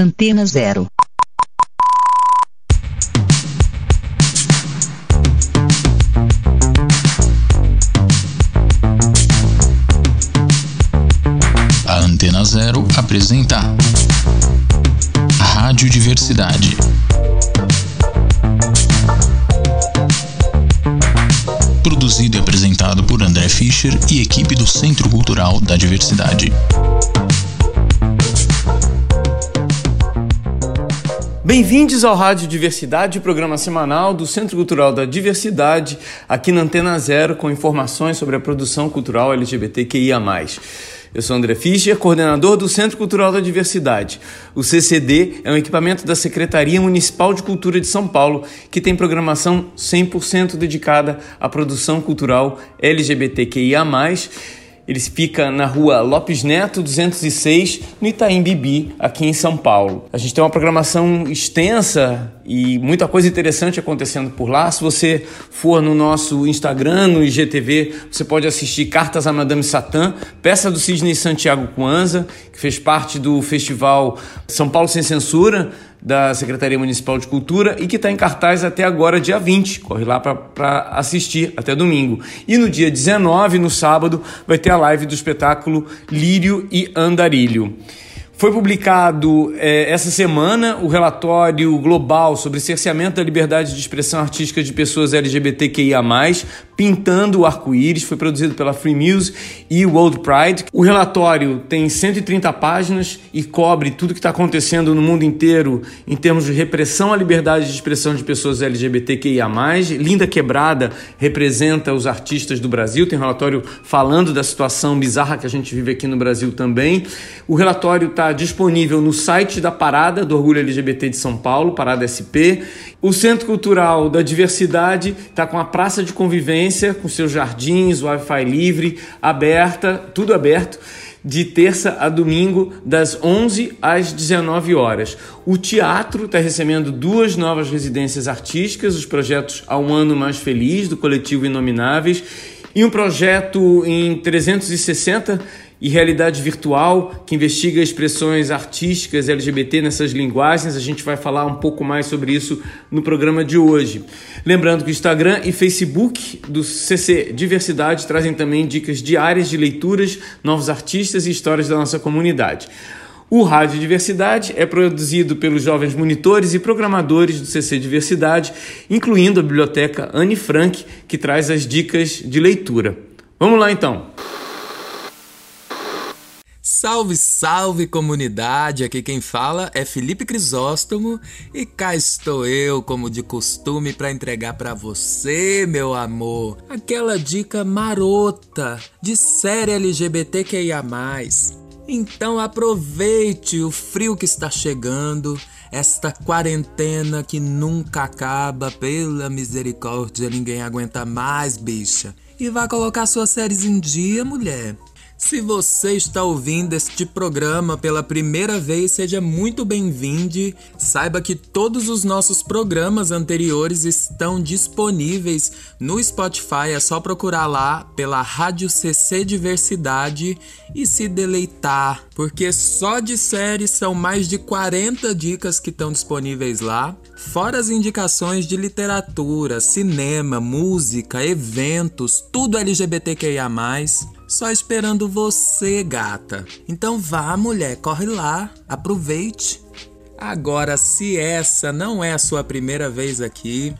Antena Zero. A Antena Zero apresenta Rádio Diversidade. Produzido e apresentado por André Fischer e equipe do Centro Cultural da Diversidade. Bem-vindos ao Rádio Diversidade, programa semanal do Centro Cultural da Diversidade, aqui na Antena Zero, com informações sobre a produção cultural LGBTQIA. Eu sou André Fischer, coordenador do Centro Cultural da Diversidade. O CCD é um equipamento da Secretaria Municipal de Cultura de São Paulo que tem programação 100% dedicada à produção cultural LGBTQIA ele fica na rua Lopes Neto 206, no Itaim Bibi, aqui em São Paulo. A gente tem uma programação extensa e muita coisa interessante acontecendo por lá. Se você for no nosso Instagram, no IGTV, você pode assistir Cartas a Madame Satã, peça do Sidney Santiago Coanza, que fez parte do festival São Paulo Sem Censura, da Secretaria Municipal de Cultura e que está em cartaz até agora, dia 20. Corre lá para assistir até domingo. E no dia 19, no sábado, vai ter a live do espetáculo Lírio e Andarilho. Foi publicado é, essa semana o relatório global sobre cerceamento da liberdade de expressão artística de pessoas LGBTQIA, Pintando o Arco-Íris, foi produzido pela Free Music e World Pride. O relatório tem 130 páginas e cobre tudo que está acontecendo no mundo inteiro em termos de repressão à liberdade de expressão de pessoas LGBTQIA. Linda Quebrada representa os artistas do Brasil, tem um relatório falando da situação bizarra que a gente vive aqui no Brasil também. O relatório está disponível no site da Parada do Orgulho LGBT de São Paulo, Parada SP. O Centro Cultural da Diversidade está com a Praça de Convivência com seus jardins, Wi-Fi livre, aberta, tudo aberto, de terça a domingo, das 11 às 19 horas. O teatro está recebendo duas novas residências artísticas, os projetos Ao Um Ano Mais Feliz, do coletivo Inomináveis, e um projeto em 360 e realidade virtual, que investiga expressões artísticas LGBT nessas linguagens. A gente vai falar um pouco mais sobre isso no programa de hoje. Lembrando que o Instagram e Facebook do CC Diversidade trazem também dicas diárias de leituras, novos artistas e histórias da nossa comunidade. O Rádio Diversidade é produzido pelos jovens monitores e programadores do CC Diversidade, incluindo a biblioteca Anne Frank, que traz as dicas de leitura. Vamos lá então! Salve, salve comunidade! Aqui quem fala é Felipe Crisóstomo e cá estou eu, como de costume, para entregar para você, meu amor, aquela dica marota de série LGBTQIA. Então aproveite o frio que está chegando, esta quarentena que nunca acaba, pela misericórdia, ninguém aguenta mais, bicha. E vá colocar suas séries em dia, mulher. Se você está ouvindo este programa pela primeira vez, seja muito bem-vindo. Saiba que todos os nossos programas anteriores estão disponíveis no Spotify. É só procurar lá pela Rádio CC Diversidade e se deleitar, porque só de séries são mais de 40 dicas que estão disponíveis lá, fora as indicações de literatura, cinema, música, eventos, tudo LGBTQIA só esperando você, gata. Então vá, mulher, corre lá, aproveite. Agora, se essa não é a sua primeira vez aqui.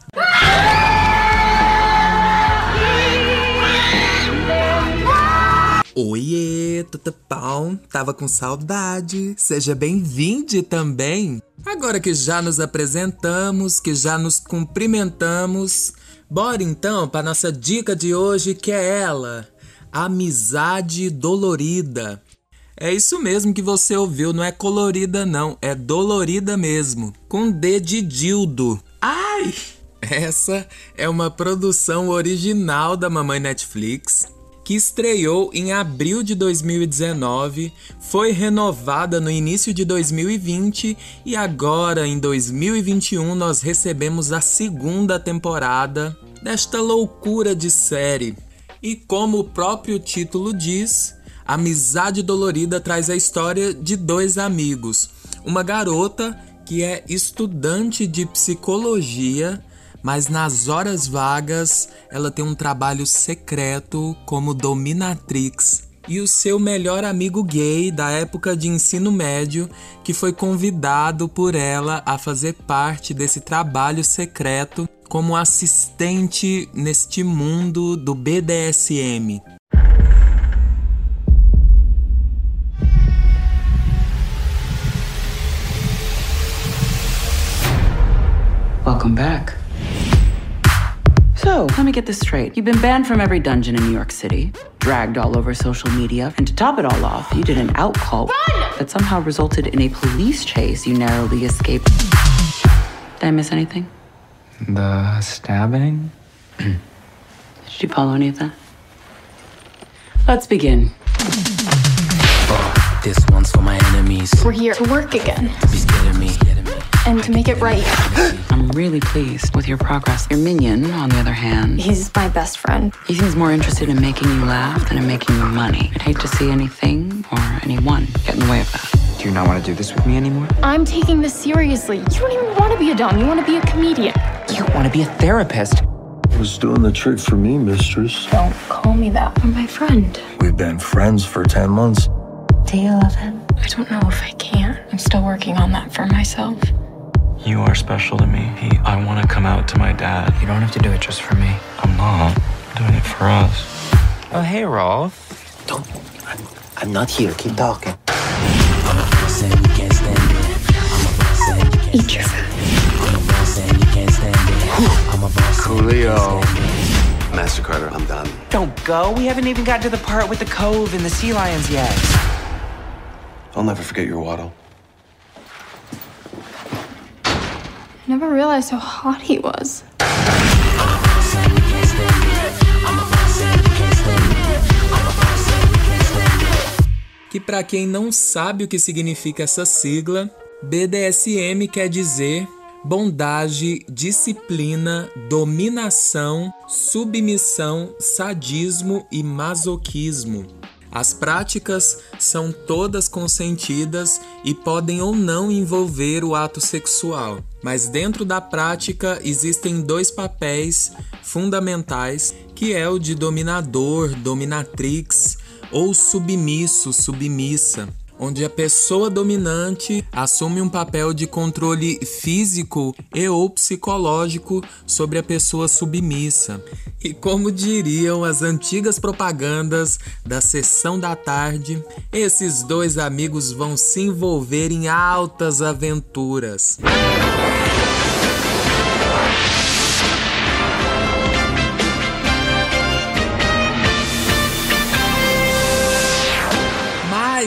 Oiê, tudo bom? Tava com saudade. Seja bem-vindo também. Agora que já nos apresentamos, que já nos cumprimentamos, bora então para nossa dica de hoje, que é ela, Amizade Dolorida. É isso mesmo que você ouviu, não é colorida não, é dolorida mesmo, com D de dildo. Ai! Essa é uma produção original da mamãe Netflix que estreou em abril de 2019, foi renovada no início de 2020 e agora em 2021 nós recebemos a segunda temporada desta loucura de série e como o próprio título diz, Amizade Dolorida traz a história de dois amigos. uma garota que é estudante de psicologia, mas nas horas vagas ela tem um trabalho secreto como dominatrix e o seu melhor amigo gay da época de ensino médio, que foi convidado por ela a fazer parte desse trabalho secreto como assistente neste mundo do BDSM. Welcome back. So, let me get this straight. You've been banned from every dungeon in New York City, dragged all over social media, and to top it all off, you did an out call Run! that somehow resulted in a police chase you narrowly escaped. Did I miss anything? The stabbing? did you follow any of that? Let's begin. Oh, this one's for my enemies. We're here to work again. And to make it right. I'm really pleased with your progress. Your minion, on the other hand, he's my best friend. He seems more interested in making you laugh than in making you money. I'd hate to see anything or anyone get in the way of that. Do you not want to do this with me anymore? I'm taking this seriously. You don't even want to be a Dom. You want to be a comedian. You want to be a therapist. Was doing the trick for me, mistress. Don't call me that. I'm my friend. We've been friends for 10 months. Do you love him? I don't know if I can. I'm still working on that for myself. You are special to me. He, I want to come out to my dad. You don't have to do it just for me. I'm not. I'm doing it for us. Oh, hey, Rolf. Don't. I'm, not here. Keep talking. I'm not here. Keep talking. Eat your food. Coolio. Master Carter, I'm done. Don't go. We haven't even got to the part with the cove and the sea lions yet. I'll never forget your waddle. Never realized how hot he was. Que para quem não sabe o que significa essa sigla, BDSM quer dizer bondade, disciplina, dominação, submissão, sadismo e masoquismo. As práticas são todas consentidas e podem ou não envolver o ato sexual, mas dentro da prática existem dois papéis fundamentais, que é o de dominador, dominatrix ou submisso, submissa onde a pessoa dominante assume um papel de controle físico e ou psicológico sobre a pessoa submissa. E como diriam as antigas propagandas da sessão da tarde, esses dois amigos vão se envolver em altas aventuras.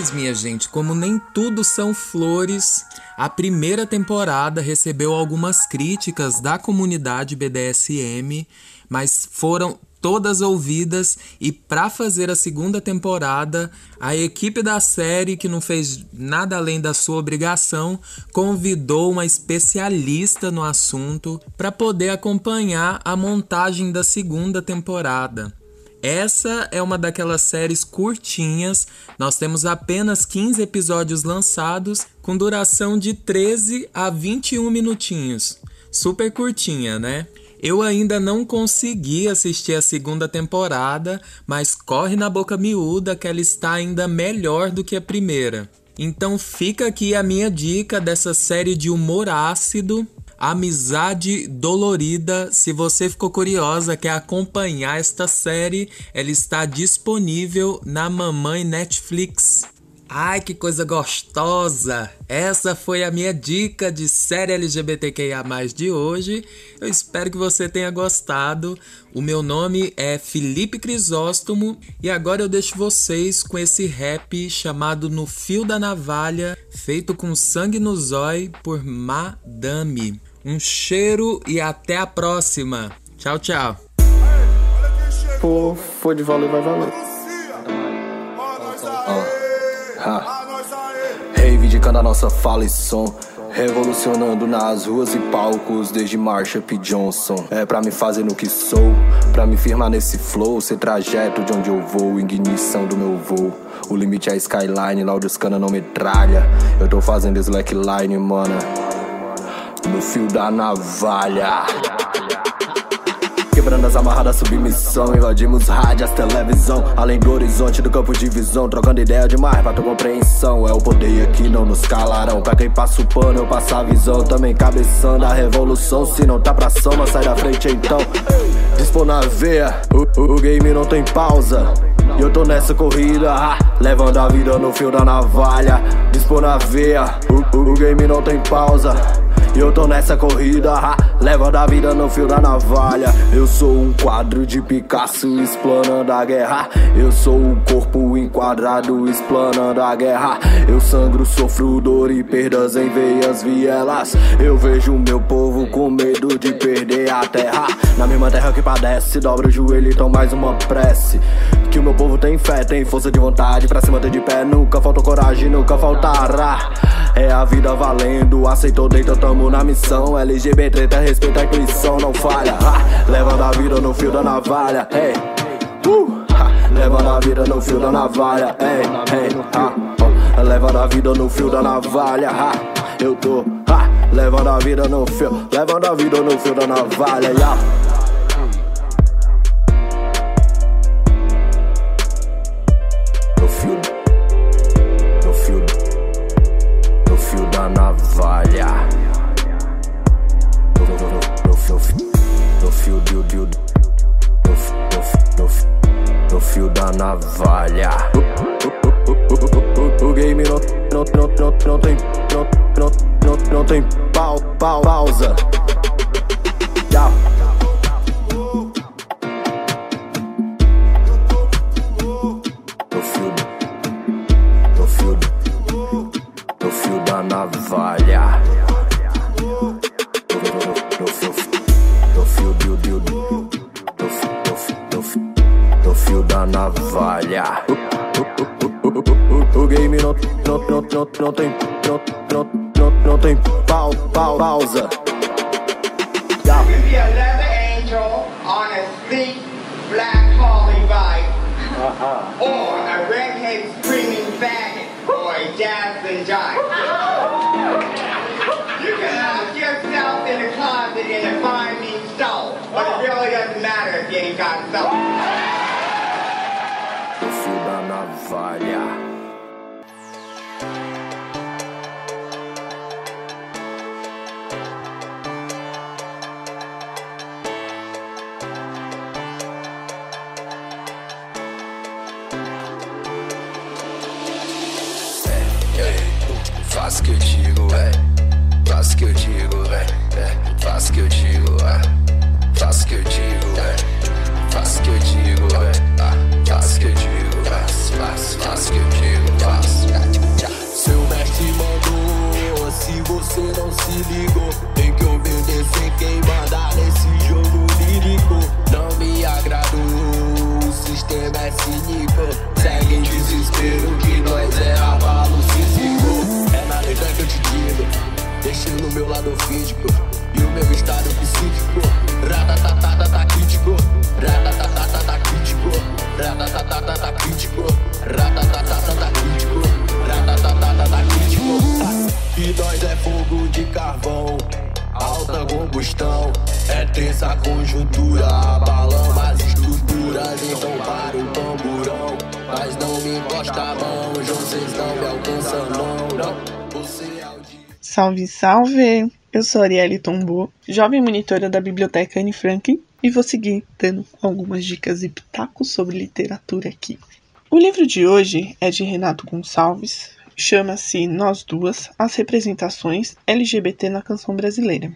Mas, minha gente, como nem tudo são flores, a primeira temporada recebeu algumas críticas da comunidade BDSM, mas foram todas ouvidas e para fazer a segunda temporada, a equipe da série, que não fez nada além da sua obrigação, convidou uma especialista no assunto para poder acompanhar a montagem da segunda temporada. Essa é uma daquelas séries curtinhas. Nós temos apenas 15 episódios lançados, com duração de 13 a 21 minutinhos. Super curtinha, né? Eu ainda não consegui assistir a segunda temporada, mas corre na boca miúda que ela está ainda melhor do que a primeira. Então fica aqui a minha dica dessa série de humor ácido Amizade Dolorida. Se você ficou curiosa, quer acompanhar esta série, ela está disponível na Mamãe Netflix. Ai, que coisa gostosa! Essa foi a minha dica de série LGBTQIA de hoje. Eu espero que você tenha gostado. O meu nome é Felipe Crisóstomo e agora eu deixo vocês com esse rap chamado No Fio da Navalha, feito com sangue no zói por Madame. Um cheiro e até a próxima. Tchau, tchau. Pô, foi de valer, vai valer. Rave de a nossa fala e som. Revolucionando nas ruas e palcos, desde Marshall P. Johnson. É pra me fazer no que sou, pra me firmar nesse flow, ser trajeto de onde eu vou, ignição do meu voo. O limite é a skyline, lá os cana não metralha. Eu tô fazendo slackline, mana. No fio da navalha. Quebrando as amarradas, submissão. Invadimos rádios, televisão. Além do horizonte do campo de visão. Trocando ideia demais pra tua compreensão. É o poder aqui, não nos calarão. Pra quem passa o pano, eu passo a visão. Também cabeçando a revolução. Se não tá pra soma, sai da frente então. Dispor na veia, o, o, o game não tem pausa. E eu tô nessa corrida, levando a vida no fio da navalha. Dispor na veia, o, o, o game não tem pausa. E eu tô nessa corrida, ha, levando a vida no fio da navalha. Eu sou um quadro de Picasso explanando a guerra. Eu sou o um corpo enquadrado explanando a guerra. Eu sangro, sofro dor e perdas em veias vielas. Eu vejo meu povo com medo de perder a terra. Na mesma terra que padece, dobra o joelho, então mais uma prece. Que o meu povo tem fé, tem força de vontade pra se manter de pé. Nunca falta coragem, nunca faltará. É a vida valendo, aceitou, deita, tamo na missão. LGBT, respeita a intuição, não falha. Ha, levando a vida no fio da navalha, hey. Uh, levando a vida no fio da navalha, hey, hey, ha, oh, levando a vida no fio da navalha, ha, eu tô, ha, levando a vida no fio, levando a vida no fio da navalha, yeah. Navalha. O, game não, não, não, não, não tem, não, não, não, não tem pau, pau, pausa. Não, não, não, não tem, não, não, não, não tem pau, pau, pausa. Yeah. could be a leather angel on a sleek black Harley bike, or a redhead screaming faggot, or a dazzling giant. You can lock yourself in the closet in a fine mean stone, but it really doesn't matter if you ain't got soul. No fio da navalha. Que eu digo, é. é. O que eu digo, é. O que eu digo, Salve, salve! Eu sou Arielle Tombo, jovem monitora da Biblioteca Anne Frank, e vou seguir dando algumas dicas e pitacos sobre literatura aqui. O livro de hoje é de Renato Gonçalves, chama-se Nós Duas, as representações LGBT na canção brasileira.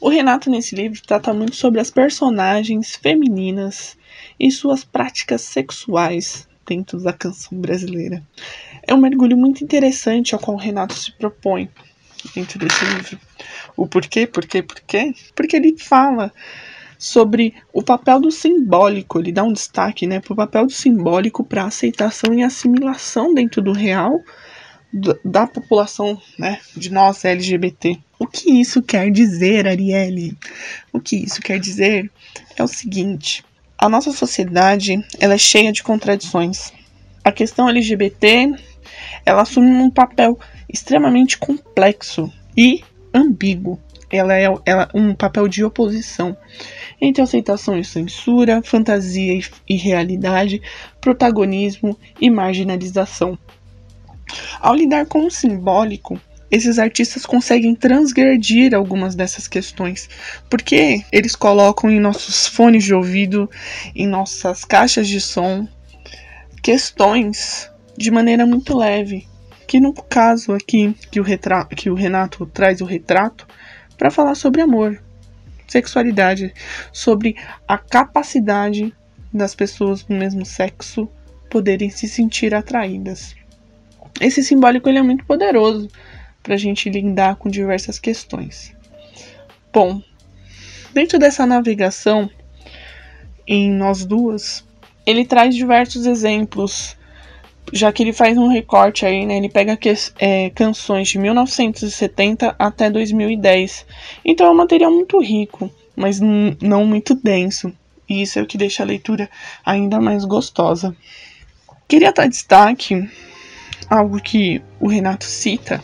O Renato, nesse livro, trata muito sobre as personagens femininas e suas práticas sexuais dentro da canção brasileira. É um mergulho muito interessante ao qual o Renato se propõe dentro desse livro. O porquê, porquê, porquê? Porque ele fala sobre o papel do simbólico, ele dá um destaque né, para o papel do simbólico para aceitação e assimilação dentro do real da população, né, de nós LGBT. O que isso quer dizer, Arielle? O que isso quer dizer é o seguinte: a nossa sociedade ela é cheia de contradições. A questão LGBT ela assume um papel extremamente complexo e ambíguo. Ela é ela, um papel de oposição entre aceitação e censura, fantasia e, e realidade, protagonismo e marginalização. Ao lidar com o simbólico, esses artistas conseguem transgredir algumas dessas questões, porque eles colocam em nossos fones de ouvido, em nossas caixas de som, questões de maneira muito leve, que no caso aqui que o, retrato, que o Renato traz o retrato para falar sobre amor, sexualidade, sobre a capacidade das pessoas do mesmo sexo poderem se sentir atraídas. Esse simbólico ele é muito poderoso para a gente lidar com diversas questões. Bom, dentro dessa navegação em nós duas, ele traz diversos exemplos, já que ele faz um recorte aí, né? Ele pega que, é, canções de 1970 até 2010. Então é um material muito rico, mas não muito denso. E isso é o que deixa a leitura ainda mais gostosa. Queria dar destaque algo que o Renato cita,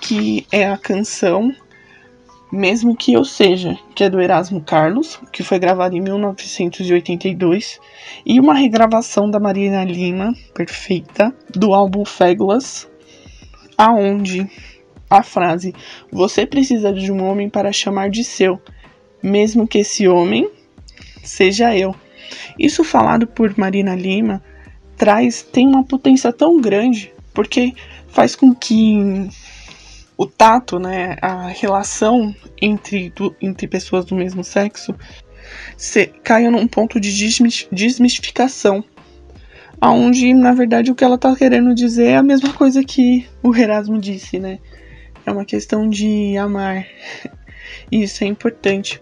que é a canção Mesmo que Eu Seja, que é do Erasmo Carlos, que foi gravada em 1982, e uma regravação da Marina Lima, perfeita, do álbum Fégulas, aonde a frase Você precisa de um homem para chamar de seu, mesmo que esse homem seja eu. Isso falado por Marina Lima traz tem uma potência tão grande porque faz com que o tato, né, a relação entre, entre pessoas do mesmo sexo se, caia num ponto de desmistificação, aonde na verdade o que ela está querendo dizer é a mesma coisa que o Erasmo disse, né? É uma questão de amar. Isso é importante.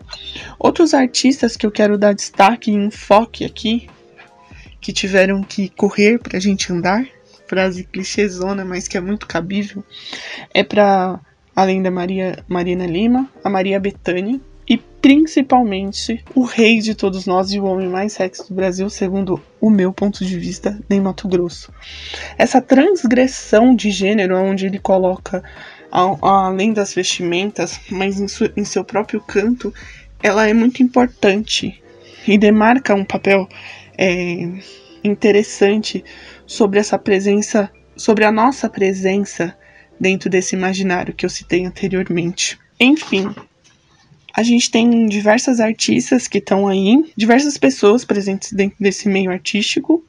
Outros artistas que eu quero dar destaque e enfoque aqui que tiveram que correr pra gente andar, frase clichêzona, mas que é muito cabível, é para além da Maria Marina Lima, a Maria Bethânia e principalmente o rei de todos nós e o homem mais sexy do Brasil, segundo o meu ponto de vista, Ney Mato Grosso. Essa transgressão de gênero, onde ele coloca além das vestimentas, mas em, em seu próprio canto, ela é muito importante e demarca um papel é, interessante sobre essa presença, sobre a nossa presença dentro desse imaginário que eu citei anteriormente. Enfim, a gente tem diversas artistas que estão aí, diversas pessoas presentes dentro desse meio artístico.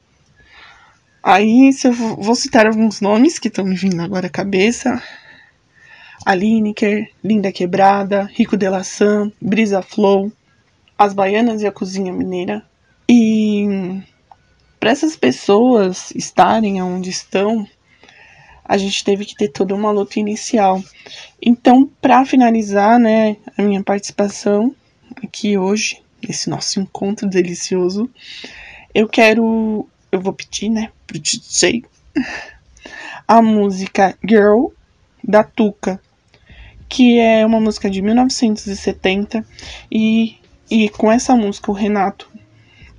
Aí, eu vou citar alguns nomes que estão me vindo agora à cabeça. A Lineker, Linda Quebrada, Rico de la Sam, Brisa Flow, As Baianas e a Cozinha Mineira, e para essas pessoas estarem onde estão, a gente teve que ter toda uma luta inicial. Então, para finalizar, né, a minha participação aqui hoje, nesse nosso encontro delicioso, eu quero, eu vou pedir, né, pro DJ a música Girl da Tuca, que é uma música de 1970 e e com essa música o Renato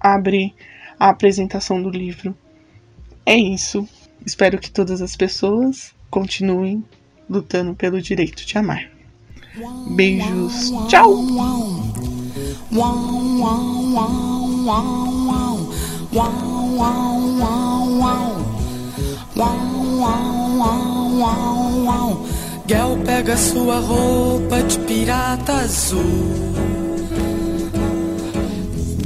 abre a apresentação do livro. É isso. Espero que todas as pessoas continuem lutando pelo direito de amar. Beijos. Tchau. Gel pega sua roupa de pirata azul.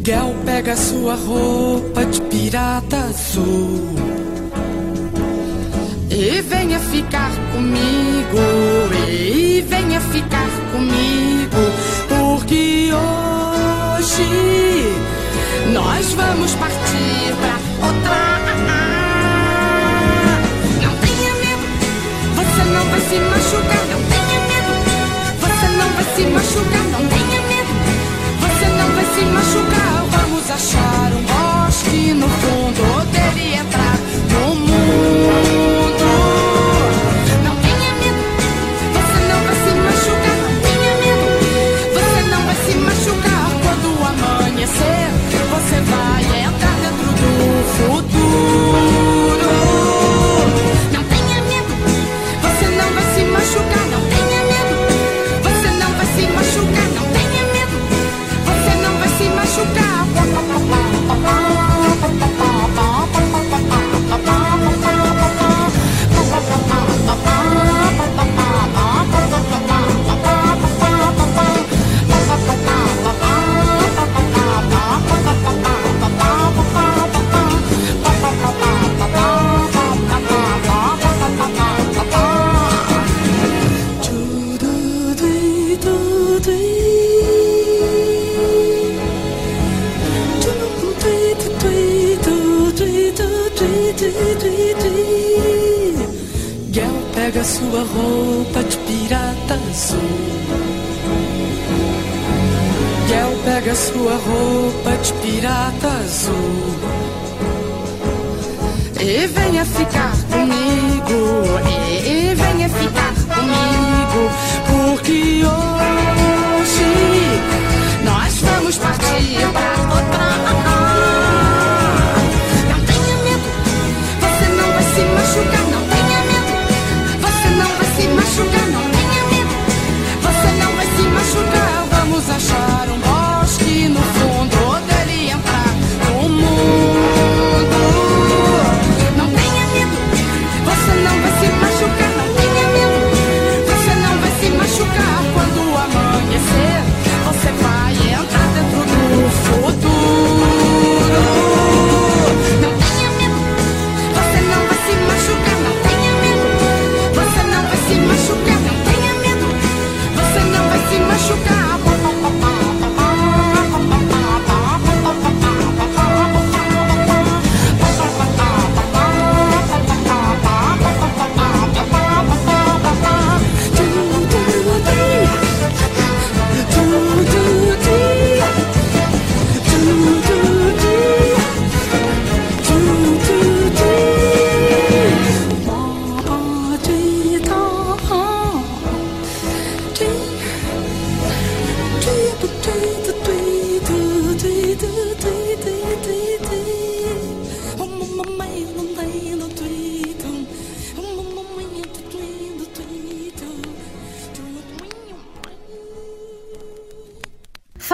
Miguel pega sua roupa de pirata azul e venha ficar comigo, e venha ficar comigo, porque hoje nós vamos partir pra outra. Não tenha medo, você não vai se machucar. Não tenha medo, você não vai se machucar. Não tenha se machucar, vamos achar um bosque no fundo. Ou teria entrar no mundo. Não tenha medo, você não vai se machucar. Não tenha medo, você não vai se machucar. Quando amanhecer, você vai entrar dentro do futuro. Gal pega sua roupa de pirata azul. Gal pega sua roupa de pirata azul. E venha ficar comigo, e, e venha ficar comigo, porque hoje nós vamos partir para outra.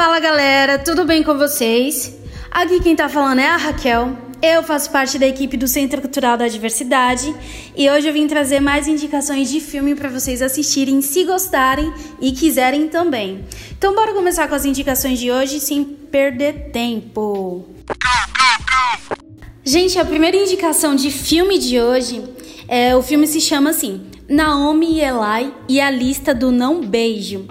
Fala galera, tudo bem com vocês? Aqui quem tá falando é a Raquel. Eu faço parte da equipe do Centro Cultural da Diversidade e hoje eu vim trazer mais indicações de filme para vocês assistirem, se gostarem e quiserem também. Então bora começar com as indicações de hoje sem perder tempo. Gente, a primeira indicação de filme de hoje é o filme se chama assim: Naomi e Eli e a lista do não beijo.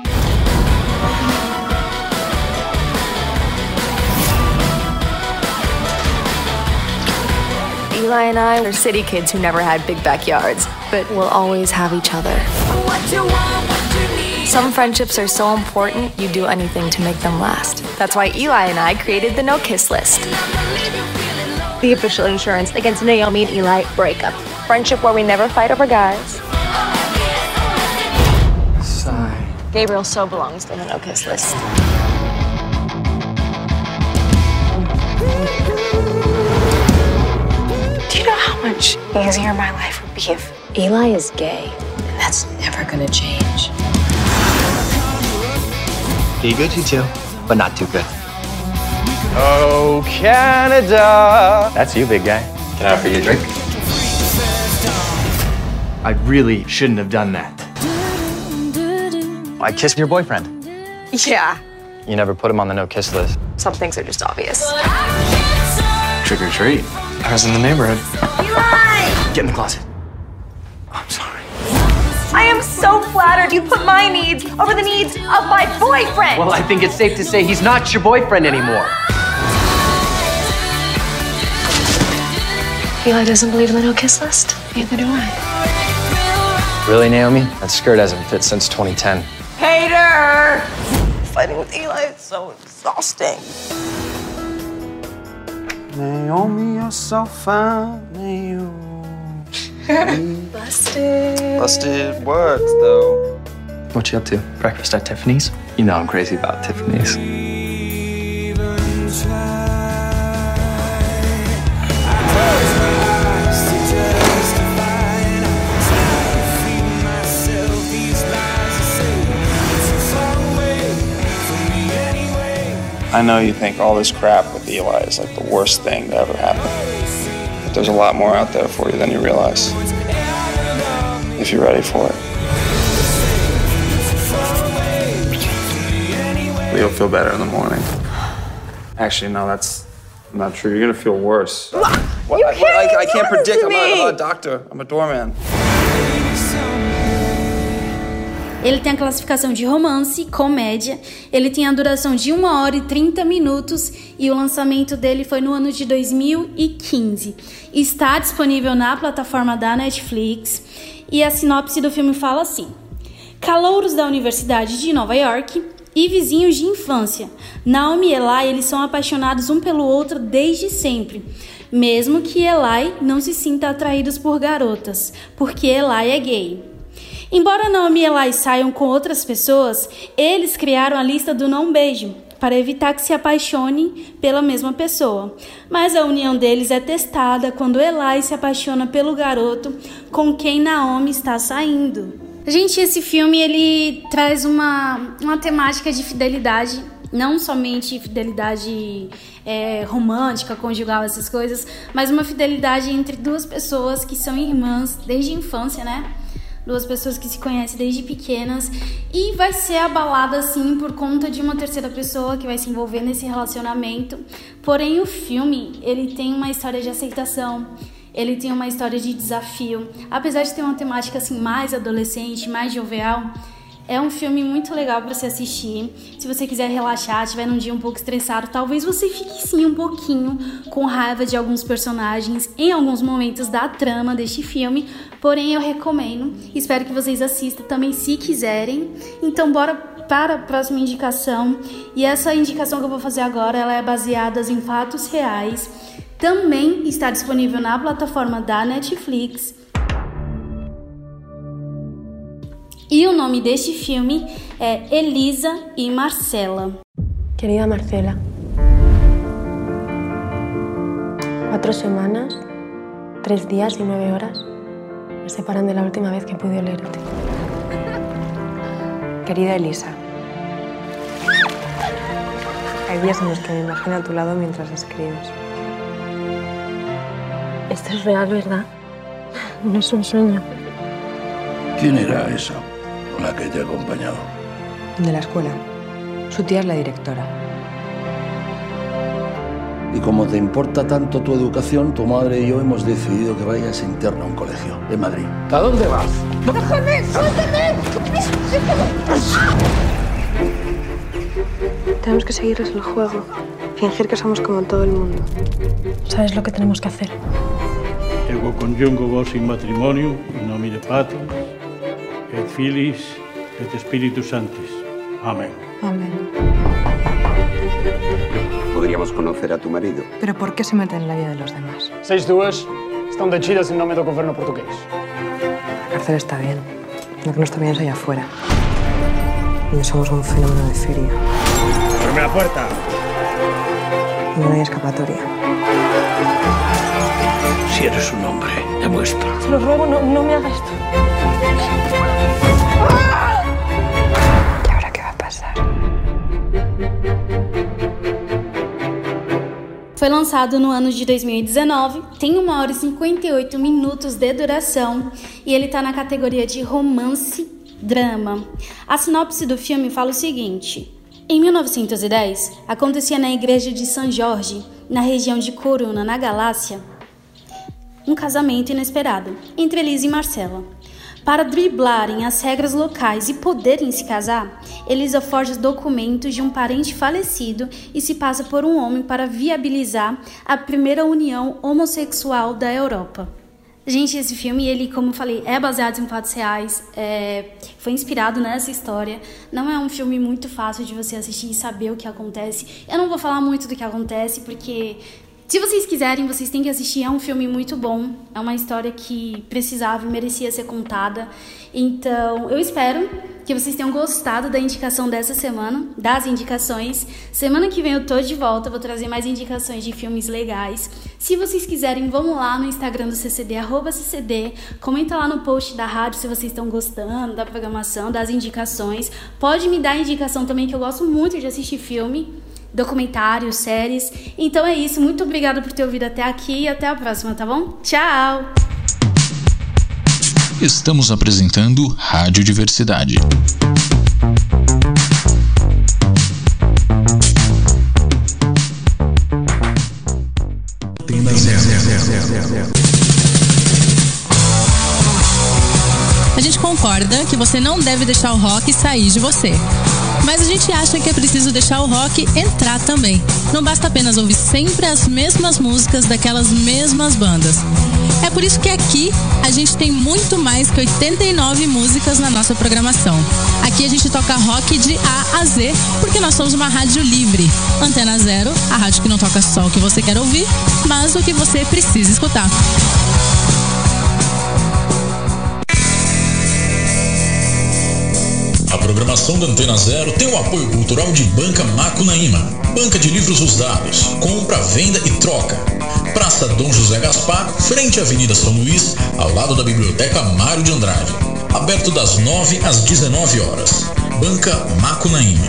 Eli and I are city kids who never had big backyards, but we'll always have each other. Some friendships are so important, you do anything to make them last. That's why Eli and I created the No Kiss list. The official insurance against Naomi and Eli breakup. Friendship where we never fight over guys. Sigh. Gabriel so belongs in the No Kiss list. Much easier my life would be if Eli is gay. and that's never gonna change? Be good, you two, but not too good. Oh, Canada. That's you, big guy. Can I offer you a drink? I really shouldn't have done that. I kissed your boyfriend. Yeah. You never put him on the no kiss list. Some things are just obvious. Trick or treat. I was in the neighborhood. Eli! Get in the closet. I am sorry. I am so flattered you put my needs over the needs of my boyfriend. Well, I think it's safe to say he's not your boyfriend anymore. Eli doesn't believe in the no kiss list. Neither do I. Really, Naomi? That skirt hasn't fit since 2010. Hater! Fighting with Eli is so exhausting. Naomi, you're so fine. Naomi. Busted. Busted words, though. What you up to? Breakfast at Tiffany's? You know I'm crazy about Tiffany's. I know you think all this crap with Eli is like the worst thing to ever happen. But there's a lot more out there for you than you realize. If you're ready for it. You'll feel better in the morning. Actually, no, that's not true. You're gonna feel worse. What? You I, can't I, I do can't predict. I'm not, I'm not a doctor. I'm a doorman. Ele tem a classificação de romance, comédia. Ele tem a duração de 1 hora e 30 minutos e o lançamento dele foi no ano de 2015. Está disponível na plataforma da Netflix e a sinopse do filme fala assim: Calouros da Universidade de Nova York e vizinhos de infância. Naomi e Eli, eles são apaixonados um pelo outro desde sempre, mesmo que Eli não se sinta atraídos por garotas, porque Eli é gay. Embora Naomi e Eli saiam com outras pessoas, eles criaram a lista do não beijo para evitar que se apaixone pela mesma pessoa. Mas a união deles é testada quando Eli se apaixona pelo garoto com quem Naomi está saindo. Gente, esse filme ele traz uma, uma temática de fidelidade, não somente fidelidade é, romântica, conjugal, essas coisas, mas uma fidelidade entre duas pessoas que são irmãs desde a infância, né? Duas pessoas que se conhecem desde pequenas e vai ser abalada assim por conta de uma terceira pessoa que vai se envolver nesse relacionamento. Porém, o filme, ele tem uma história de aceitação, ele tem uma história de desafio. Apesar de ter uma temática assim mais adolescente, mais jovial, é um filme muito legal para você assistir. Se você quiser relaxar, tiver num dia um pouco estressado, talvez você fique sim um pouquinho com raiva de alguns personagens em alguns momentos da trama deste filme, porém eu recomendo. Espero que vocês assistam também se quiserem. Então bora para a próxima indicação. E essa indicação que eu vou fazer agora, ela é baseada em fatos reais. Também está disponível na plataforma da Netflix E o nome deste filme é Elisa e Marcela. Querida Marcela, cuatro semanas, tres días y nueve horas me separan de la última vez que pude leerte. Querida Elisa, hay días en los que me imagino a tu lado mientras escribes. Esto es real, ¿verdad? No es un sueño. ¿Quién era esa? La que te ha acompañado. De la escuela. Su tía es la directora. Y como te importa tanto tu educación, tu madre y yo hemos decidido que vayas interno a un colegio en Madrid. ¿A dónde vas? ¡Déjame! ¡Suéltame! Tenemos que seguirles el juego. Fingir que somos como todo el mundo. ¿Sabes lo que tenemos que hacer? Ego conjungo vos in matrimonio, in nomine Patris, et Filis, et Spiritus Sanctis. Amén. Amén. Podríamos conocer a tu marido. ¿Pero por qué se meten en la vida de los demás? Seis dues estão decididas em nome do governo português. La cárcel está bien. Lo que no está bien es allá afuera. Donde somos un fenómeno de feria. ¡Abre la puerta! Y no hay escapatoria. Si eres un hombre, demuestra. Te lo ruego, no, no me hagas esto. Foi lançado no ano de 2019, tem 1 hora e 58 minutos de duração e ele tá na categoria de romance drama. A sinopse do filme fala o seguinte: Em 1910, acontecia na igreja de São Jorge, na região de Coruna, na Galácia, um casamento inesperado entre Elisa e Marcela. Para driblarem as regras locais e poderem se casar, Elisa forja os documentos de um parente falecido e se passa por um homem para viabilizar a primeira união homossexual da Europa. Gente, esse filme, ele, como eu falei, é baseado em fatos reais, é, foi inspirado nessa história. Não é um filme muito fácil de você assistir e saber o que acontece. Eu não vou falar muito do que acontece, porque se vocês quiserem, vocês têm que assistir. É um filme muito bom. É uma história que precisava e merecia ser contada. Então, eu espero que vocês tenham gostado da indicação dessa semana, das indicações. Semana que vem eu tô de volta, vou trazer mais indicações de filmes legais. Se vocês quiserem, vão lá no Instagram do CCD, arroba CCD, comenta lá no post da rádio se vocês estão gostando da programação, das indicações. Pode me dar indicação também, que eu gosto muito de assistir filme documentários, séries. Então é isso, muito obrigada por ter ouvido até aqui e até a próxima, tá bom? Tchau! Estamos apresentando Rádio Diversidade. Concorda que você não deve deixar o rock sair de você. Mas a gente acha que é preciso deixar o rock entrar também. Não basta apenas ouvir sempre as mesmas músicas daquelas mesmas bandas. É por isso que aqui a gente tem muito mais que 89 músicas na nossa programação. Aqui a gente toca rock de A a Z, porque nós somos uma rádio livre. Antena Zero, a rádio que não toca só o que você quer ouvir, mas o que você precisa escutar. Programação da Antena Zero tem o apoio cultural de Banca Macunaíma, banca de livros usados, compra, venda e troca. Praça Dom José Gaspar, frente à Avenida São Luís, ao lado da Biblioteca Mário de Andrade. Aberto das 9 às 19 horas. Banca Macunaíma.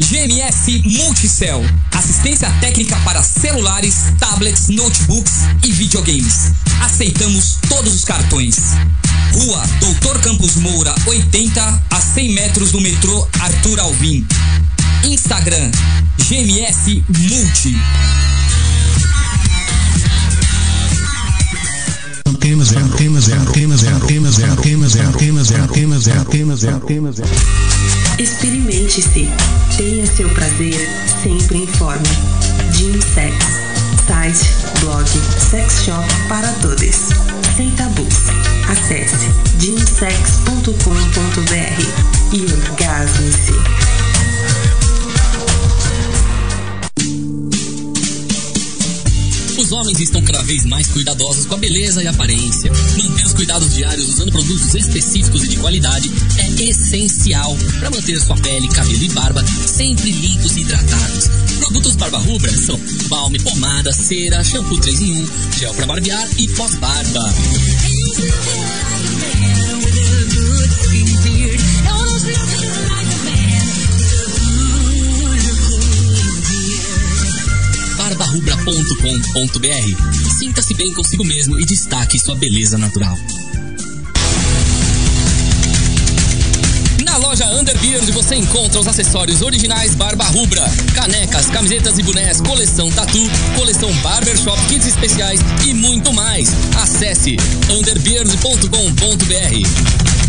GMS Multicell. Assistência técnica para celulares, tablets, notebooks e videogames. Aceitamos todos os cartões. Rua Doutor Campos Moura, 80 a 100 metros do metrô Arthur Alvim. Instagram GMS Multi. Antena zero, antena zero, antena zero, antena zero, antena zero, antena zero, antena zero, antena zero, antena zero. Experimente-se. Tenha seu prazer sempre em forma. Gym Sex. Site, blog, sex shop para todos. Sem tabus. Acesse gymsex.com.br e orgasme-se. Os homens estão cada vez mais cuidadosos com a beleza e a aparência. Manter os cuidados diários usando produtos específicos e de qualidade é essencial para manter sua pele, cabelo e barba sempre limpos e hidratados. Produtos Barba Rubra são balme, pomada, cera, shampoo 3 em 1, gel para barbear e pós-barba. barbarubra.com.br. Sinta-se bem consigo mesmo e destaque sua beleza natural. Na loja Underbeard você encontra os acessórios originais Barba Rubra, canecas, camisetas e bonés, coleção tatu, coleção barbershop, kits especiais e muito mais. Acesse underbeard.com.br.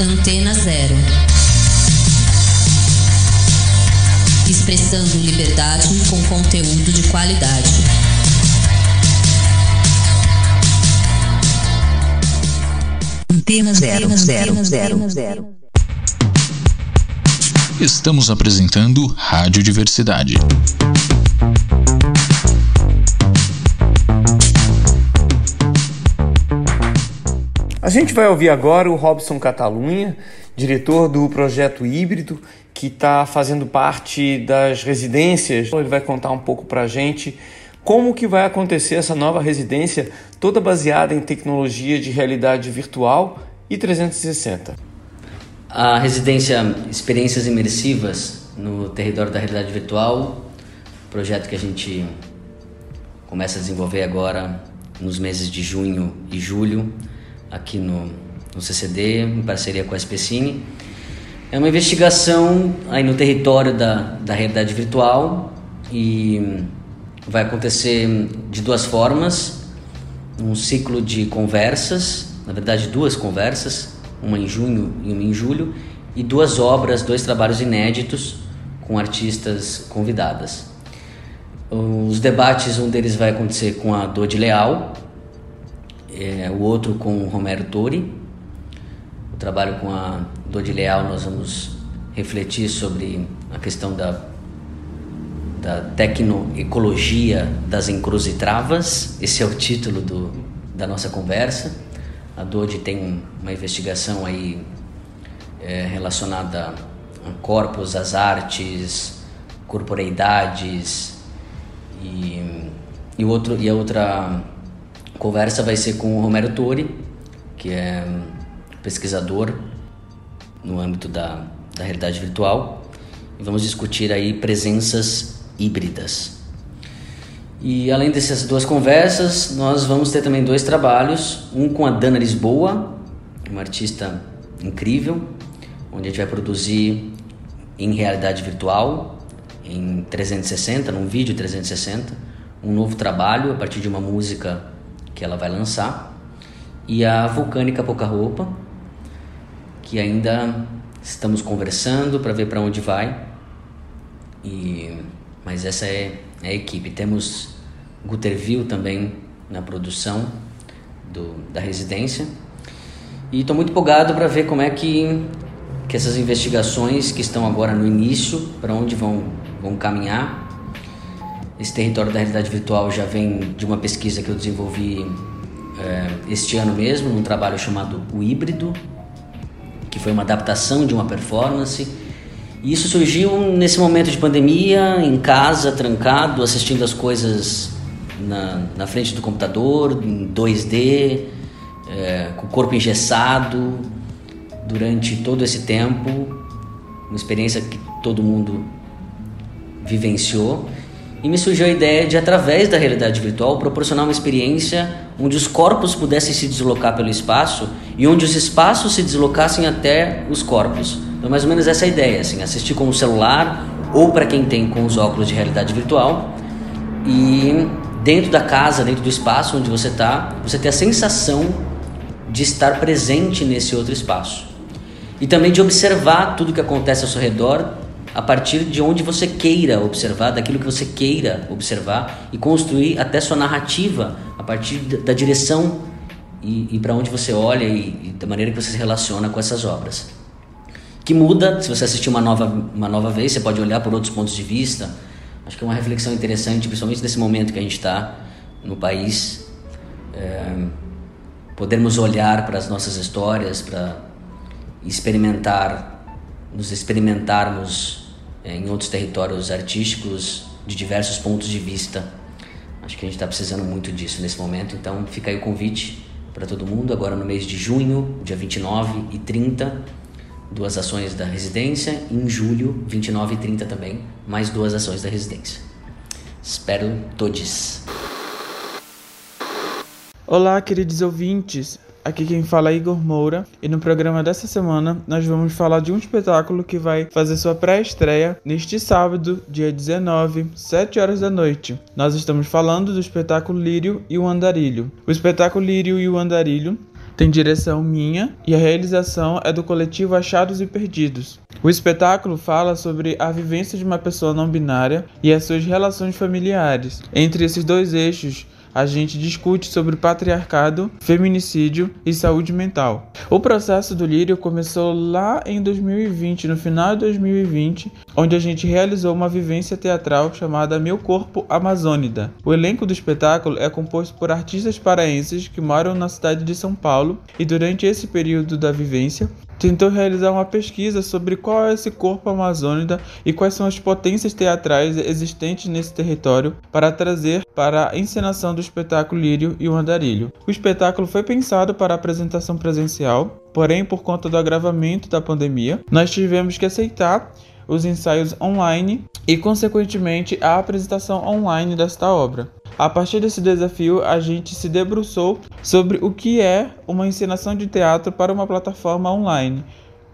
Antena Zero. Expressando liberdade com conteúdo de qualidade. Antena Zero, zero, zero, zero. Estamos apresentando Rádio Diversidade. A gente vai ouvir agora o Robson Catalunha, diretor do projeto Híbrido, que está fazendo parte das residências. Ele vai contar um pouco para a gente como que vai acontecer essa nova residência, toda baseada em tecnologia de realidade virtual e 360. A residência Experiências Imersivas no território da realidade virtual, projeto que a gente começa a desenvolver agora nos meses de junho e julho, aqui no, no CCD, em parceria com a SPCine. É uma investigação aí no território da, da realidade virtual e vai acontecer de duas formas. Um ciclo de conversas, na verdade duas conversas, uma em junho e uma em julho, e duas obras, dois trabalhos inéditos com artistas convidadas. Os debates, um deles vai acontecer com a Dodi Leal, é, o outro com o Romero Tori. O trabalho com a Dodi Leal nós vamos refletir sobre a questão da, da tecnoecologia das encruzitravas, esse é o título do, da nossa conversa. A DODE tem uma investigação aí é, relacionada a corpos, às artes, corporeidades e, e, outro, e a outra conversa vai ser com o Romero Tori, que é pesquisador no âmbito da, da realidade virtual. E vamos discutir aí presenças híbridas. E além dessas duas conversas, nós vamos ter também dois trabalhos, um com a Dana Lisboa, uma artista incrível, onde a gente vai produzir em realidade virtual, em 360, num vídeo 360, um novo trabalho a partir de uma música que ela vai lançar, e a Vulcânica Pouca Roupa, que ainda estamos conversando para ver para onde vai. E mas essa é, é a equipe. Temos Guterville também na produção do, da residência. E estou muito empolgado para ver como é que, que essas investigações que estão agora no início, para onde vão, vão caminhar. Esse território da realidade virtual já vem de uma pesquisa que eu desenvolvi é, este ano mesmo, num trabalho chamado O Híbrido, que foi uma adaptação de uma performance. E isso surgiu nesse momento de pandemia, em casa, trancado, assistindo as coisas na, na frente do computador, em 2D, é, com o corpo engessado, durante todo esse tempo. Uma experiência que todo mundo vivenciou. E me surgiu a ideia de, através da realidade virtual, proporcionar uma experiência onde os corpos pudessem se deslocar pelo espaço e onde os espaços se deslocassem até os corpos. Então, mais ou menos essa é a ideia, assim, assistir com o celular ou para quem tem com os óculos de realidade virtual e dentro da casa, dentro do espaço onde você está, você ter a sensação de estar presente nesse outro espaço. E também de observar tudo que acontece ao seu redor a partir de onde você queira observar, daquilo que você queira observar e construir até sua narrativa a partir da direção e, e para onde você olha e, e, da maneira que você se relaciona com essas obras. Que muda, se você assistir uma nova, uma nova vez, você pode olhar por outros pontos de vista. Acho que é uma reflexão interessante, principalmente nesse momento que a gente está no país. É, podermos olhar para as nossas histórias, para experimentar nos experimentarmos em outros territórios artísticos de diversos pontos de vista. Acho que a gente está precisando muito disso nesse momento, então fica aí o convite para todo mundo. Agora no mês de junho, dia 29 e 30, duas ações da residência. Em julho, 29 e 30 também, mais duas ações da residência. Espero todos. Olá, queridos ouvintes. Aqui quem fala é Igor Moura e no programa dessa semana nós vamos falar de um espetáculo que vai fazer sua pré-estreia neste sábado, dia 19, 7 horas da noite. Nós estamos falando do espetáculo Lírio e o Andarilho. O espetáculo Lírio e o Andarilho tem direção minha e a realização é do coletivo Achados e Perdidos. O espetáculo fala sobre a vivência de uma pessoa não binária e as suas relações familiares. Entre esses dois eixos, a gente discute sobre patriarcado, feminicídio e saúde mental. O processo do Lírio começou lá em 2020, no final de 2020, onde a gente realizou uma vivência teatral chamada Meu Corpo Amazônida. O elenco do espetáculo é composto por artistas paraenses que moram na cidade de São Paulo e durante esse período da vivência tentou realizar uma pesquisa sobre qual é esse corpo amazônida e quais são as potências teatrais existentes nesse território para trazer para a encenação do espetáculo Lírio e o Andarilho. O espetáculo foi pensado para apresentação presencial, porém, por conta do agravamento da pandemia, nós tivemos que aceitar os ensaios online e, consequentemente, a apresentação online desta obra. A partir desse desafio, a gente se debruçou sobre o que é uma encenação de teatro para uma plataforma online,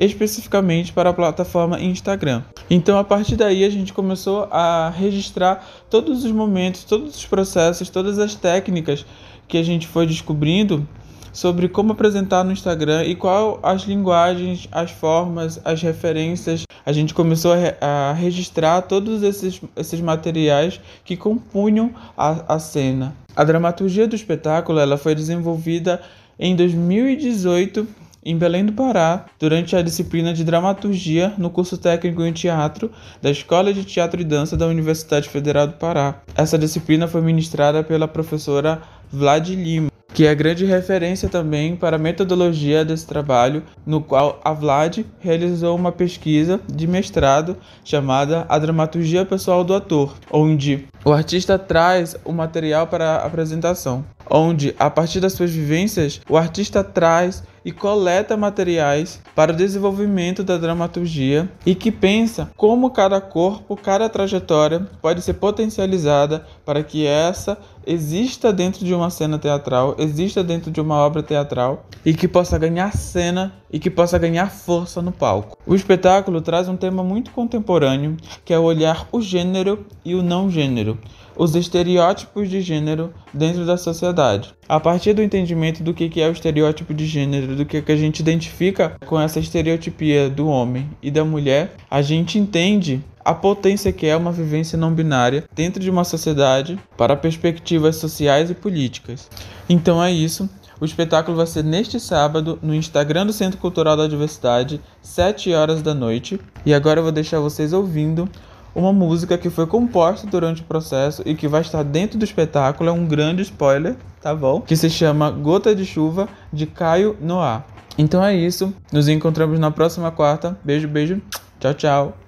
especificamente para a plataforma Instagram. Então, a partir daí, a gente começou a registrar todos os momentos, todos os processos, todas as técnicas que a gente foi descobrindo sobre como apresentar no Instagram e qual as linguagens, as formas, as referências. A gente começou a, a registrar todos esses, esses materiais que compunham a, a cena. A dramaturgia do espetáculo ela foi desenvolvida em 2018 em Belém do Pará, durante a disciplina de dramaturgia no curso técnico em teatro da Escola de Teatro e Dança da Universidade Federal do Pará. Essa disciplina foi ministrada pela professora Vlad Lima. Que é grande referência também para a metodologia desse trabalho, no qual a Vlad realizou uma pesquisa de mestrado chamada A Dramaturgia Pessoal do Ator, onde o artista traz o material para a apresentação, onde, a partir das suas vivências, o artista traz e coleta materiais para o desenvolvimento da dramaturgia e que pensa como cada corpo, cada trajetória pode ser potencializada para que essa exista dentro de uma cena teatral, exista dentro de uma obra teatral e que possa ganhar cena e que possa ganhar força no palco. O espetáculo traz um tema muito contemporâneo, que é olhar o gênero e o não gênero os estereótipos de gênero dentro da sociedade. A partir do entendimento do que é o estereótipo de gênero, do que a gente identifica com essa estereotipia do homem e da mulher, a gente entende a potência que é uma vivência não binária dentro de uma sociedade para perspectivas sociais e políticas. Então é isso. O espetáculo vai ser neste sábado no Instagram do Centro Cultural da Diversidade, 7 horas da noite. E agora eu vou deixar vocês ouvindo uma música que foi composta durante o processo e que vai estar dentro do espetáculo, é um grande spoiler, tá bom? Que se chama Gota de Chuva, de Caio Noah. Então é isso, nos encontramos na próxima quarta. Beijo, beijo, tchau, tchau.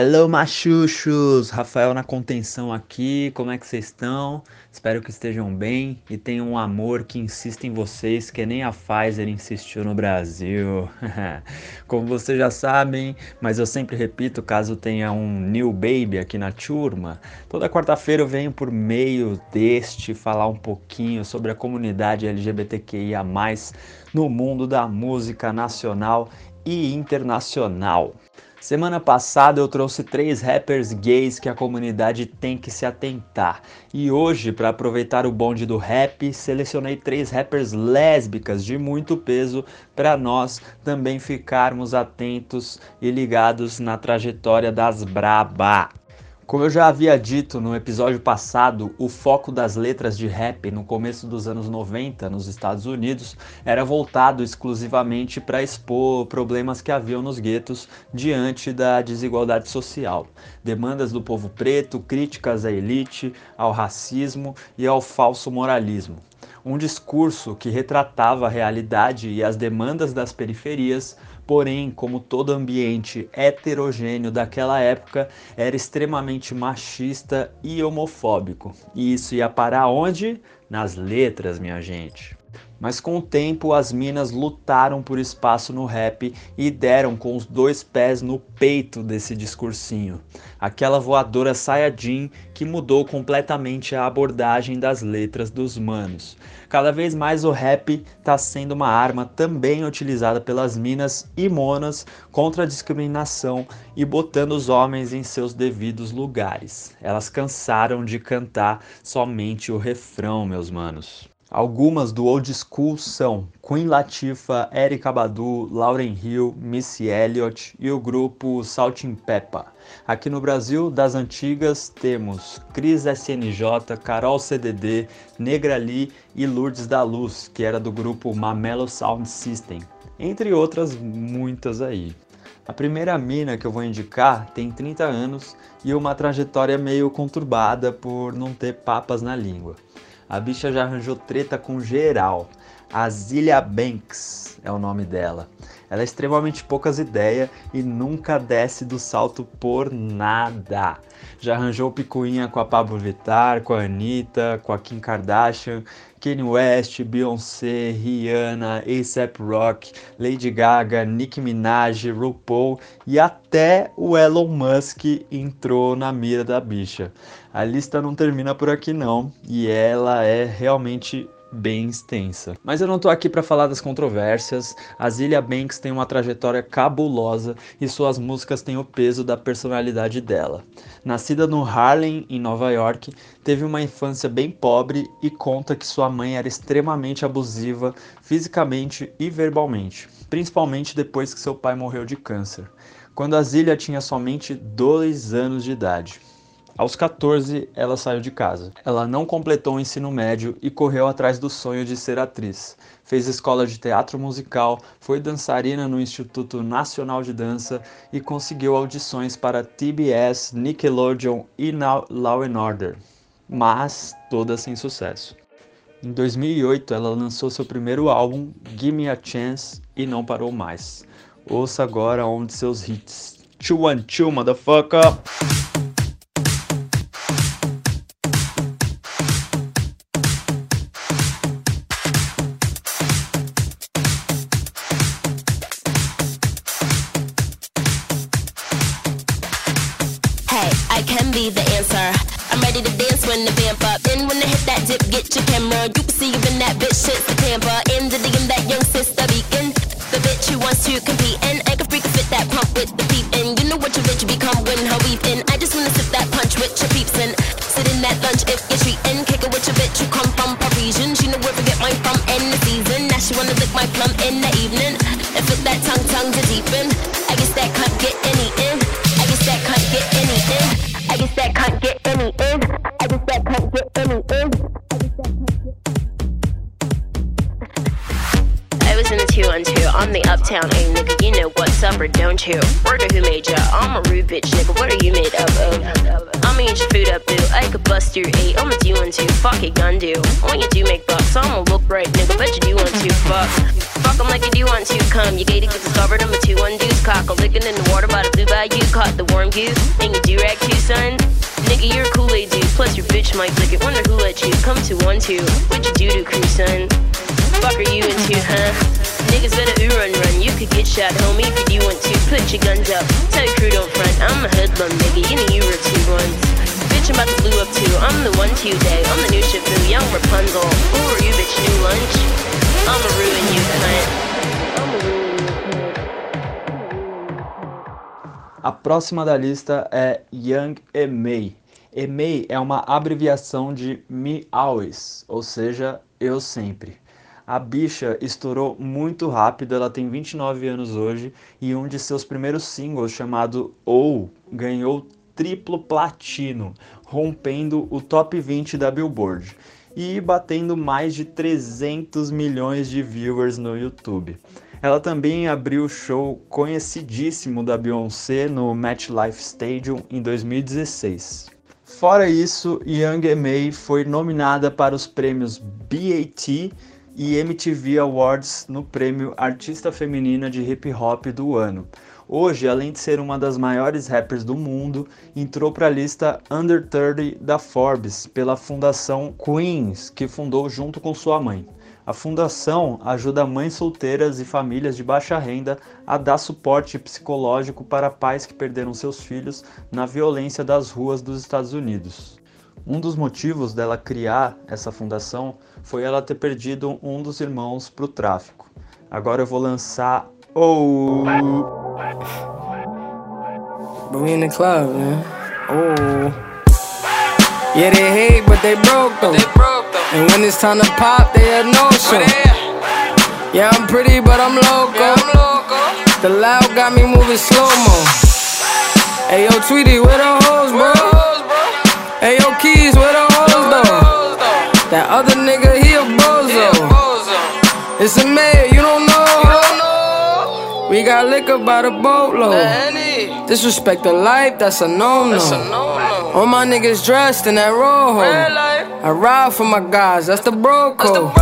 Hello, machuchos! Rafael na contenção aqui, como é que vocês estão? Espero que estejam bem e tenham um amor que insiste em vocês, que nem a Pfizer insistiu no Brasil. como vocês já sabem, mas eu sempre repito, caso tenha um new baby aqui na turma, toda quarta-feira eu venho por meio deste falar um pouquinho sobre a comunidade LGBTQIA+, no mundo da música nacional e internacional. Semana passada eu trouxe três rappers gays que a comunidade tem que se atentar. E hoje, para aproveitar o bonde do rap, selecionei três rappers lésbicas de muito peso para nós também ficarmos atentos e ligados na trajetória das braba. Como eu já havia dito no episódio passado, o foco das letras de rap no começo dos anos 90 nos Estados Unidos era voltado exclusivamente para expor problemas que haviam nos guetos diante da desigualdade social, demandas do povo preto, críticas à elite, ao racismo e ao falso moralismo. Um discurso que retratava a realidade e as demandas das periferias, porém, como todo ambiente heterogêneo daquela época, era extremamente machista e homofóbico. E isso ia parar onde? nas letras, minha gente. Mas com o tempo, as minas lutaram por espaço no rap e deram com os dois pés no peito desse discursinho. Aquela voadora Sayajin que mudou completamente a abordagem das letras dos manos. Cada vez mais o rap está sendo uma arma também utilizada pelas minas e monas contra a discriminação e botando os homens em seus devidos lugares. Elas cansaram de cantar somente o refrão, meus manos. Algumas do old school são Queen Latifah, Erykah Badu, Lauryn Hill, Missy Elliott e o grupo Salt and Peppa. Aqui no Brasil, das antigas, temos Cris SNJ, Carol CDD, Negra Lee e Lourdes da Luz, que era do grupo Mamelo Sound System, entre outras muitas aí. A primeira mina que eu vou indicar tem 30 anos e uma trajetória meio conturbada por não ter papas na língua. A bicha já arranjou treta com geral. A Zilia Banks é o nome dela. Ela é extremamente poucas ideias e nunca desce do salto por nada. Já arranjou picuinha com a Pablo Vittar, com a Anitta, com a Kim Kardashian, Kanye West, Beyoncé, Rihanna, A$AP Rock, Lady Gaga, Nicki Minaj, RuPaul e até o Elon Musk entrou na mira da bicha. A lista não termina por aqui não, e ela é realmente bem extensa. Mas eu não tô aqui para falar das controvérsias. A Zilia Banks tem uma trajetória cabulosa e suas músicas têm o peso da personalidade dela. Nascida no Harlem, em Nova York, teve uma infância bem pobre e conta que sua mãe era extremamente abusiva fisicamente e verbalmente, principalmente depois que seu pai morreu de câncer, quando a Zilia tinha somente 2 anos de idade. Aos 14, ela saiu de casa. Ela não completou o ensino médio e correu atrás do sonho de ser atriz. Fez escola de teatro musical, foi dançarina no Instituto Nacional de Dança e conseguiu audições para TBS, Nickelodeon e Law and Order, mas todas sem sucesso. Em 2008, ela lançou seu primeiro álbum, Gimme a Chance, e não parou mais. Ouça agora um de seus hits. One two, motherfucker! Or don't you? Word who made ya? I'm a rude bitch nigga, what are you made up of? I'ma eat your food up, boo. I could bust your eight, I'ma do one two. Fuck it, gun do. When you do make bucks, I'ma look right, nigga, bet you do want to. Fuck. Fuck 'em like you do want to. Come, you gated, get discovered, I'm a two one deuce. Cock, a licking in the water by the blue bayou. Caught the warm goose, and you do rag too, son. Nigga, you're a Kool-Aid dude. Plus your bitch might lick it. Wonder who let you come to one two. What you do to crew, son? Fuck are you into, huh? Niggas better ooh run run. You could get shot, homie, if you want to. Put your guns up. Tell your crew don't front. I'm a hoodlum, nigga. You know you were two ones. Bitch, I'm about to blue up too. I'm the one to day. I'm the new Shifu, young Rapunzel. Who are you, bitch? New lunch? I'ma ruin you, cunt. A próxima da lista é Young Emei. Emei é uma abreviação de Me Always, ou seja, eu sempre. A bicha estourou muito rápido, ela tem 29 anos hoje e um de seus primeiros singles, chamado Ou, ganhou triplo platino, rompendo o top 20 da Billboard e batendo mais de 300 milhões de viewers no YouTube. Ela também abriu o show conhecidíssimo da Beyoncé no MetLife Stadium em 2016. Fora isso, Young M.A. foi nominada para os prêmios BAT e MTV Awards no prêmio Artista Feminina de Hip Hop do ano. Hoje, além de ser uma das maiores rappers do mundo, entrou para a lista Under 30 da Forbes pela fundação Queens, que fundou junto com sua mãe. A fundação ajuda mães solteiras e famílias de baixa renda a dar suporte psicológico para pais que perderam seus filhos na violência das ruas dos Estados Unidos. Um dos motivos dela criar essa fundação foi ela ter perdido um dos irmãos para o tráfico. Agora eu vou lançar Oh. But we in the club, man. Oh. Yeah, they hate, but they broke though. They broke, though. And when it's time to pop, they have no show. Yeah, I'm pretty, but I'm loco. Yeah, I'm loco. The loud got me moving slow mo. Hey yo, Tweety, where the hoes, bro? Hey yo, Keys, where the hoes though? That other nigga, he a bozo. It's a mayor, you don't know. We got liquor by the boatload. Disrespect the life, that's a no no. All my niggas dressed in that rojo. I ride for my guys, that's the bro code.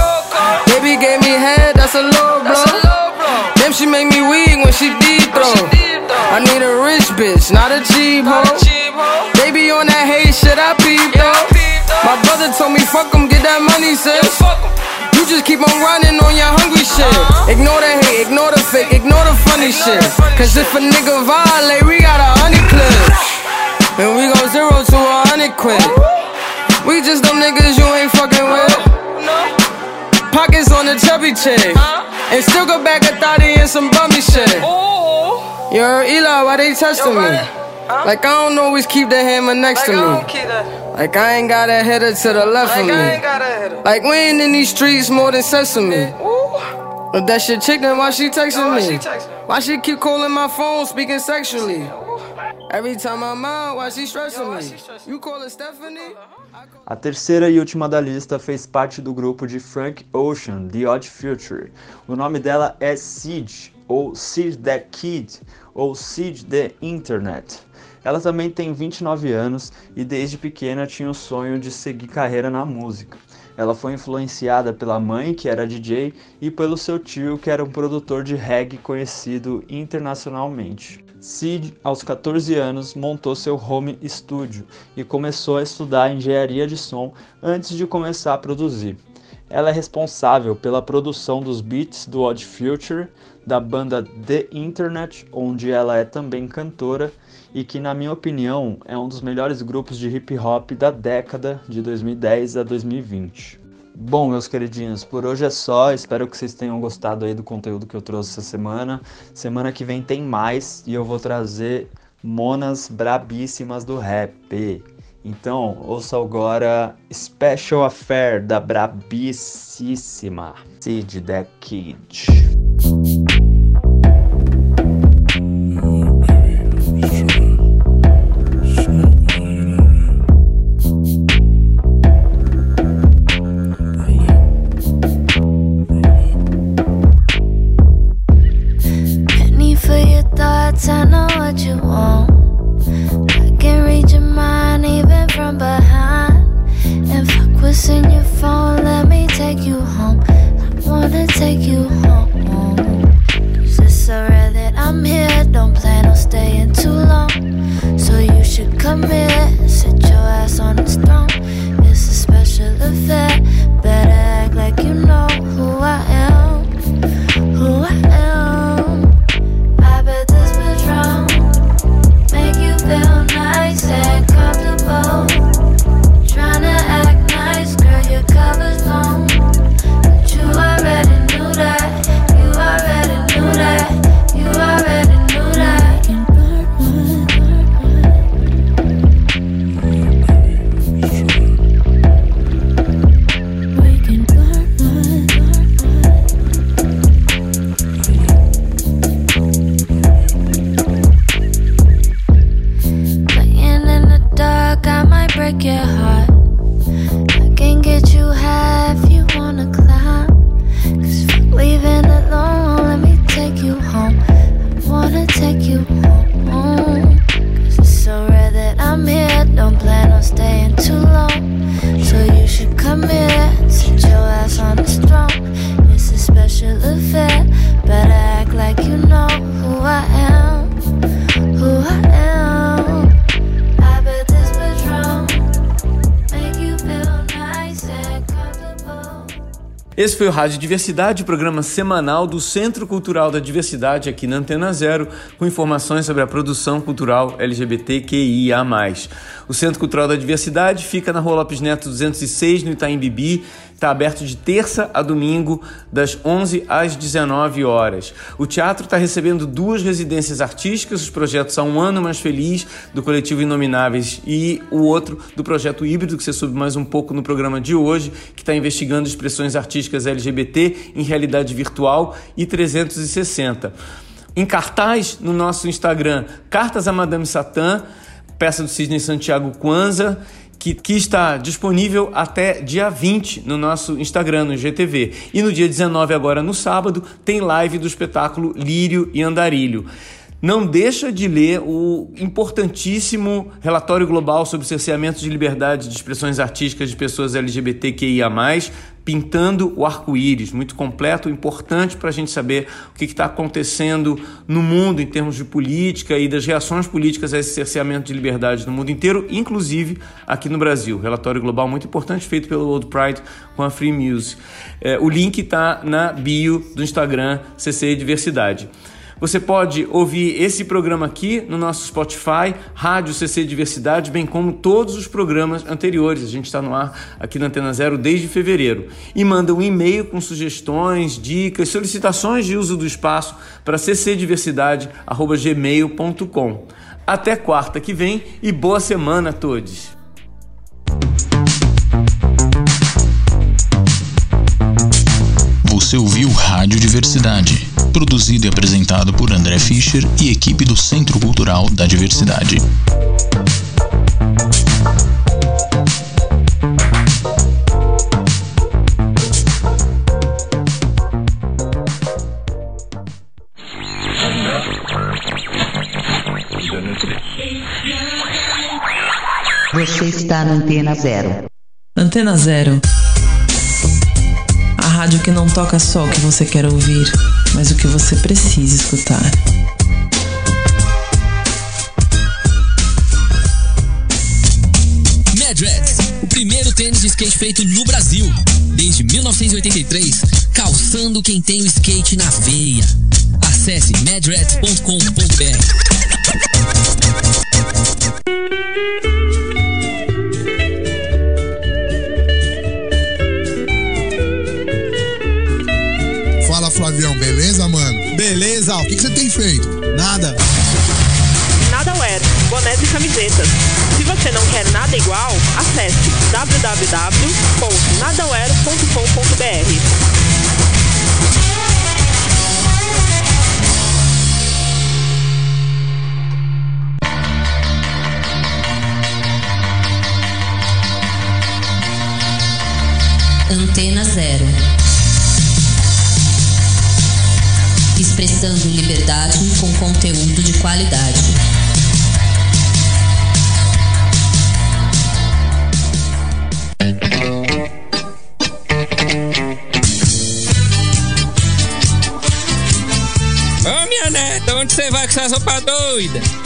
Baby gave me head, that's a low blow. Damn, she make me weak when she deep throw. I need a rich bitch, not a cheap hoe. Baby on that hate shit, I peep though. My brother told me fuck 'em, get that money, sis. You just keep on running on your hungry shit. Ignore the hate, ignore the fake, ignore the funny shit. Cause if a nigga violate, we got a honey clip. And we go zero to a hundred quid. We just them niggas you ain't fucking with. Pockets on the chubby chick. And still go back a thotty and some bummy shit. Yo, Eli, why they testing me? Like I don't always keep the hammer next to me. Like I ain't got a header to the left of me. Like we ain't in these streets more than sesame. Ooh. But that shit chick, then why she texting me? Why she keep calling my phone, speaking sexually? Every time I'm out, why she stressing me? You call her Stephanie? A terceira e última da lista fez parte do grupo de Frank Ocean, The Odd Future. O nome dela é Sid, ou Sid the Kid, ou Sid the Internet. Ela também tem 29 anos e desde pequena tinha o sonho de seguir carreira na música. Ela foi influenciada pela mãe, que era DJ, e pelo seu tio, que era um produtor de reggae conhecido internacionalmente. Sid, aos 14 anos, montou seu home studio e começou a estudar engenharia de som antes de começar a produzir. Ela é responsável pela produção dos beats do Odd Future, da banda The Internet, onde ela é também cantora e que, na minha opinião, é um dos melhores grupos de hip hop da década de 2010 a 2020. Bom, meus queridinhos, por hoje é só. Espero que vocês tenham gostado aí do conteúdo que eu trouxe essa semana. Semana que vem tem mais e eu vou trazer monas brabíssimas do rap. Então, ouça agora Special Affair da brabíssima Sid The Kid. Esse foi o Rádio Diversidade, programa semanal do Centro Cultural da Diversidade aqui na Antena Zero, com informações sobre a produção cultural LGBTQIA+. O Centro Cultural da Diversidade fica na Rua Lopes Neto 206, no Itaim Bibi, Está aberto de terça a domingo, das 11 às 19 horas. O teatro está recebendo duas residências artísticas, os projetos Há um Ano Mais Feliz, do coletivo Inomináveis, e o outro do projeto Híbrido, que você soube mais um pouco no programa de hoje, que está investigando expressões artísticas LGBT em realidade virtual e 360. Em cartaz no nosso Instagram, Cartas a Madame Satã, peça do Sidney Santiago Kwanza que, que, está disponível até dia 20 no nosso Instagram, no GTV. E no dia 19, agora no sábado, tem live do espetáculo Lírio e Andarilho. Não deixa de ler o importantíssimo relatório global sobre cerceamento de liberdade de expressões artísticas de pessoas LGBTQIA+, pintando o arco-íris, muito completo, importante para a gente saber o que está acontecendo no mundo em termos de política e das reações políticas a esse cerceamento de liberdade no mundo inteiro, inclusive aqui no Brasil. Relatório global muito importante feito pelo World Pride com a Free Music. É, o link está na bio do Instagram CC Diversidade. Você pode ouvir esse programa aqui no nosso Spotify, Rádio CC Diversidade, bem como todos os programas anteriores. A gente está no ar aqui na Antena Zero desde fevereiro. E manda um e-mail com sugestões, dicas, solicitações de uso do espaço para ccdiversidade.gmail.com. Até quarta que vem e boa semana a todos! Você ouviu Rádio Diversidade produzido e apresentado por André Fischer e equipe do Centro Cultural da Diversidade. Você está na Antena Zero. Antena Zero rádio que não toca só o que você quer ouvir, mas o que você precisa escutar. Madrex, o primeiro tênis de skate feito no Brasil. Desde 1983, calçando quem tem o skate na veia. Acesse madrex.com.br. Beleza, mano? Beleza, o que, que você tem feito? Nada. Nada Wear, bonés e camisetas. Se você não quer nada igual, acesse www.nadaware.com.br. Antena Zero. Expressando liberdade com conteúdo de qualidade. Ô minha neta, onde você vai com essa roupa doida?